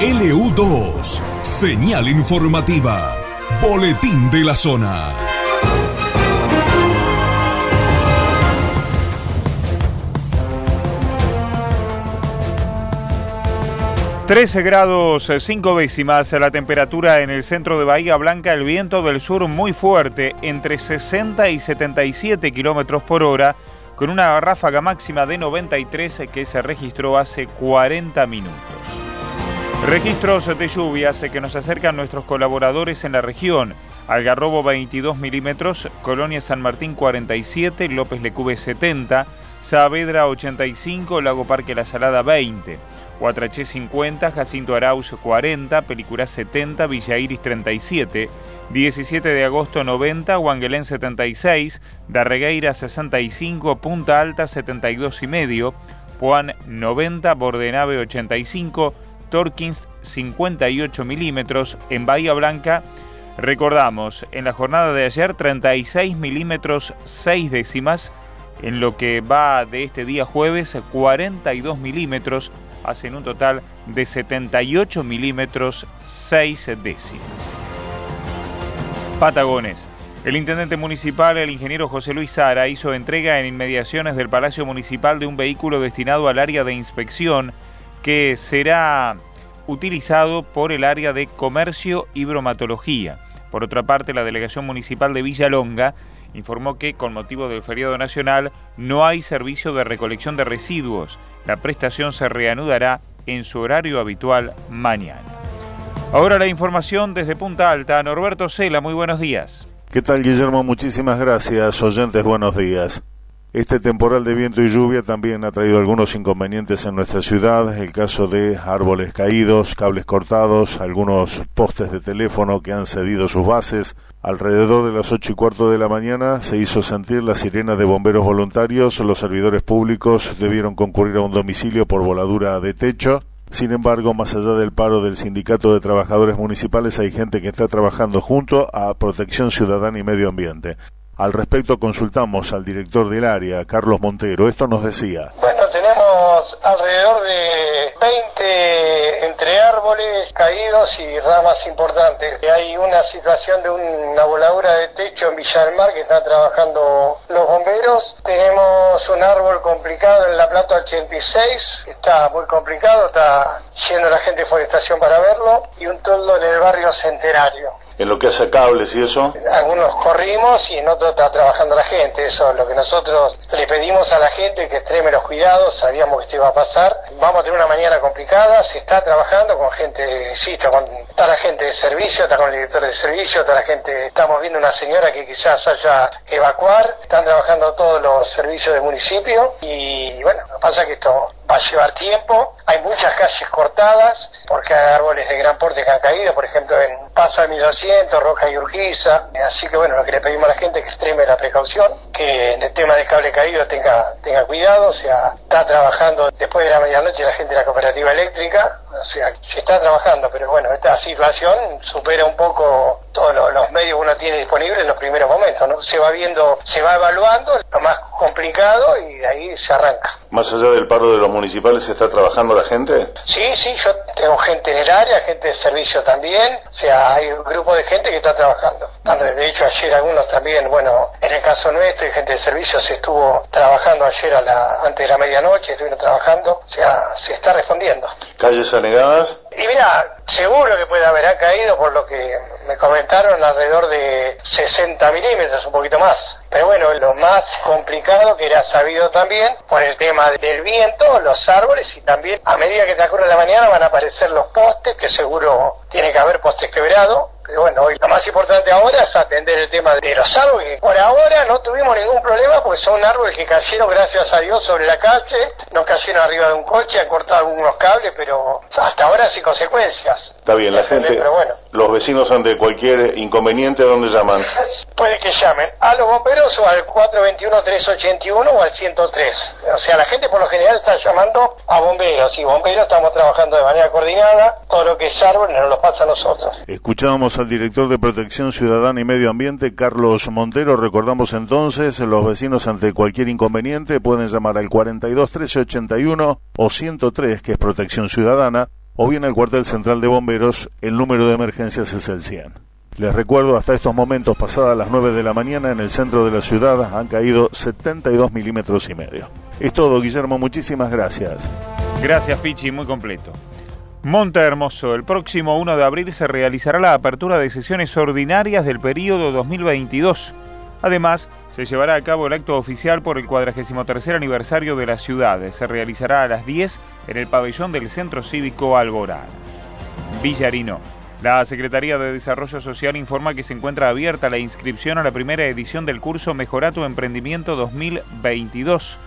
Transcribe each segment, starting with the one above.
LU2, señal informativa, boletín de la zona. ...13 grados 5 décimas la temperatura en el centro de Bahía Blanca... ...el viento del sur muy fuerte... ...entre 60 y 77 kilómetros por hora... ...con una ráfaga máxima de 93... ...que se registró hace 40 minutos. Registros de lluvias que nos acercan nuestros colaboradores en la región. Algarrobo 22 milímetros, Colonia San Martín 47, López Lecube 70, Saavedra 85, Lago Parque La Salada 20, Huatraché 50, Jacinto Arauz 40, Pelicurá 70, Villa Iris 37, 17 de agosto 90, Huanguelén 76, Darregueira 65, Punta Alta 72 y medio, Puan 90, Bordenave 85, Torkins 58 milímetros. En Bahía Blanca, recordamos, en la jornada de ayer 36 milímetros 6 décimas. En lo que va de este día jueves, 42 milímetros, hacen un total de 78 milímetros 6 décimas. Patagones. El intendente municipal, el ingeniero José Luis Sara, hizo entrega en inmediaciones del Palacio Municipal de un vehículo destinado al área de inspección que será utilizado por el área de comercio y bromatología. Por otra parte, la delegación municipal de Villalonga informó que con motivo del feriado nacional no hay servicio de recolección de residuos. La prestación se reanudará en su horario habitual mañana. Ahora la información desde Punta Alta. Norberto Cela, muy buenos días. ¿Qué tal Guillermo? Muchísimas gracias. Oyentes, buenos días. Este temporal de viento y lluvia también ha traído algunos inconvenientes en nuestra ciudad, el caso de árboles caídos, cables cortados, algunos postes de teléfono que han cedido sus bases. Alrededor de las ocho y cuarto de la mañana se hizo sentir la sirena de bomberos voluntarios, los servidores públicos debieron concurrir a un domicilio por voladura de techo. Sin embargo, más allá del paro del Sindicato de Trabajadores Municipales, hay gente que está trabajando junto a Protección Ciudadana y Medio Ambiente. Al respecto consultamos al director del área, Carlos Montero. Esto nos decía. Bueno, tenemos alrededor de 20 entre árboles caídos y ramas importantes. Hay una situación de una voladura de techo en Villa del Mar que están trabajando los bomberos. Tenemos un árbol complicado en la Plata 86, está muy complicado, está yendo la gente de forestación para verlo, y un toldo en el barrio Centenario en lo que hace cables y eso? Algunos corrimos y en otros está trabajando la gente. Eso es lo que nosotros le pedimos a la gente que extreme los cuidados. Sabíamos que esto iba a pasar. Vamos a tener una mañana complicada. Se está trabajando con gente, sí, está, con, está la gente de servicio, está con el director de servicio, está la gente. Estamos viendo una señora que quizás haya evacuar. Están trabajando todos los servicios del municipio y bueno, lo que pasa es que esto va a llevar tiempo. Hay muchas calles cortadas porque hay árboles de gran porte que han caído, por ejemplo en Paso de 1200, Roja y Urquiza. Así que bueno, lo que le pedimos a la gente es que extreme la precaución, que en el tema del cable caído tenga, tenga cuidado, o sea, está trabajando después de la medianoche la gente de la cooperativa eléctrica, o sea, se está trabajando, pero bueno, esta situación supera un poco todos los, los medios que uno tiene disponibles en los primeros momentos, ¿no? Se va viendo, se va evaluando lo más complicado y de ahí se arranca. Más allá del paro de los municipales está trabajando la gente? Sí, sí, yo tengo gente en el área, gente de servicio también, o sea, hay un grupo de gente que está trabajando. De hecho, ayer algunos también, bueno, en el caso nuestro y gente de servicio se estuvo trabajando ayer a la, antes de la medianoche, estuvieron trabajando, o sea, se está respondiendo. ¿Calles anegadas? Y mira, seguro que puede haber caído por lo que me comentaron alrededor de 60 milímetros, un poquito más. Pero bueno, lo más complicado que era sabido también por el tema del viento, los árboles y también a medida que transcurre la mañana van a aparecer los postes, que seguro tiene que haber postes quebrados pero bueno, hoy lo más importante ahora es atender el tema de los árboles. Por ahora no tuvimos ningún problema porque son árboles que cayeron, gracias a Dios, sobre la calle, no cayeron arriba de un coche, han cortado algunos cables, pero hasta ahora sin consecuencias. Está bien, la gente, pero bueno. los vecinos ante cualquier inconveniente, ¿dónde llaman? Puede que llamen a los bomberos o al 421-381 o al 103. O sea, la gente por lo general está llamando a bomberos y bomberos estamos trabajando de manera coordinada, todo lo que es árbol nos lo pasa a nosotros. Escuchamos al director de Protección Ciudadana y Medio Ambiente, Carlos Montero. Recordamos entonces, los vecinos ante cualquier inconveniente pueden llamar al 42 1381 o 103, que es Protección Ciudadana, o bien al cuartel central de bomberos, el número de emergencias es el 100. Les recuerdo, hasta estos momentos, pasadas las 9 de la mañana, en el centro de la ciudad han caído 72 milímetros y medio. Es todo, Guillermo, muchísimas gracias. Gracias, Pichi, muy completo. Monte Hermoso, el próximo 1 de abril se realizará la apertura de sesiones ordinarias del periodo 2022. Además, se llevará a cabo el acto oficial por el 43 aniversario de la ciudad. Se realizará a las 10 en el pabellón del Centro Cívico Alborán. Villarino. La Secretaría de Desarrollo Social informa que se encuentra abierta la inscripción a la primera edición del curso Mejora tu Emprendimiento 2022.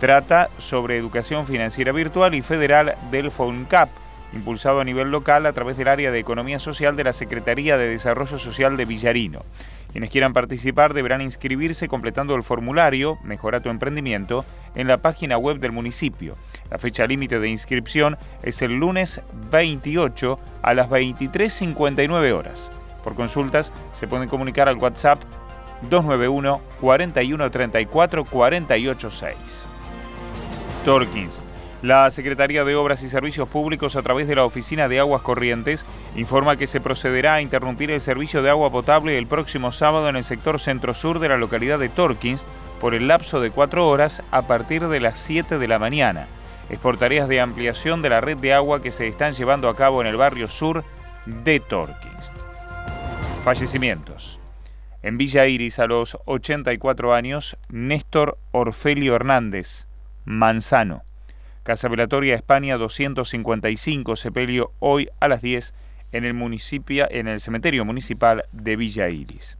Trata sobre educación financiera virtual y federal del FONCAP impulsado a nivel local a través del área de Economía Social de la Secretaría de Desarrollo Social de Villarino. Quienes quieran participar deberán inscribirse completando el formulario Mejora tu emprendimiento en la página web del municipio. La fecha límite de inscripción es el lunes 28 a las 23.59 horas. Por consultas se pueden comunicar al WhatsApp 291 41 34 486. Torkins la Secretaría de Obras y Servicios Públicos, a través de la Oficina de Aguas Corrientes, informa que se procederá a interrumpir el servicio de agua potable el próximo sábado en el sector centro-sur de la localidad de Torkins por el lapso de cuatro horas a partir de las 7 de la mañana. Es por tareas de ampliación de la red de agua que se están llevando a cabo en el barrio sur de Torkins. Fallecimientos. En Villa Iris, a los 84 años, Néstor Orfelio Hernández, Manzano. Casa Velatoria España 255, sepelio hoy a las 10 en el, municipio, en el cementerio municipal de Villa Iris.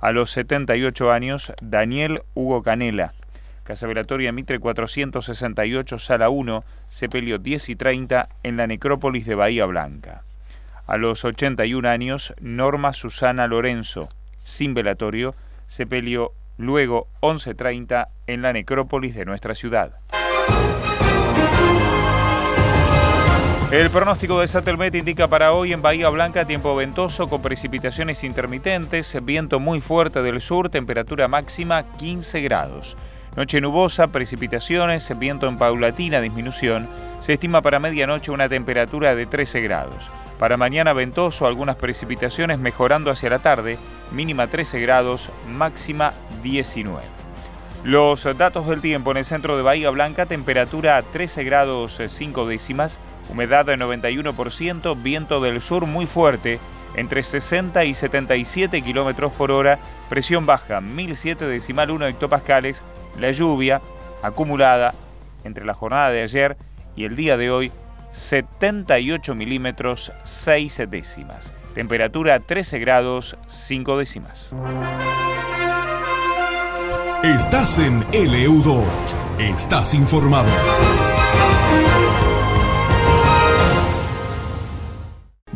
A los 78 años, Daniel Hugo Canela. Casa Velatoria Mitre 468, Sala 1, sepelio 10 y 30 en la necrópolis de Bahía Blanca. A los 81 años, Norma Susana Lorenzo, sin velatorio, sepelio luego 11.30 en la necrópolis de nuestra ciudad. El pronóstico de Satelmet indica para hoy en Bahía Blanca tiempo ventoso con precipitaciones intermitentes, viento muy fuerte del sur, temperatura máxima 15 grados. Noche nubosa, precipitaciones, viento en paulatina disminución. Se estima para medianoche una temperatura de 13 grados. Para mañana ventoso, algunas precipitaciones mejorando hacia la tarde, mínima 13 grados, máxima 19. Los datos del tiempo en el centro de Bahía Blanca, temperatura 13 grados 5 décimas, humedad de 91%, viento del sur muy fuerte, entre 60 y 77 kilómetros por hora, presión baja 1007 decimal 1 hectopascales, la lluvia acumulada entre la jornada de ayer y el día de hoy 78 milímetros 6 décimas. Temperatura 13 grados 5 décimas. Estás en LU2. Estás informado.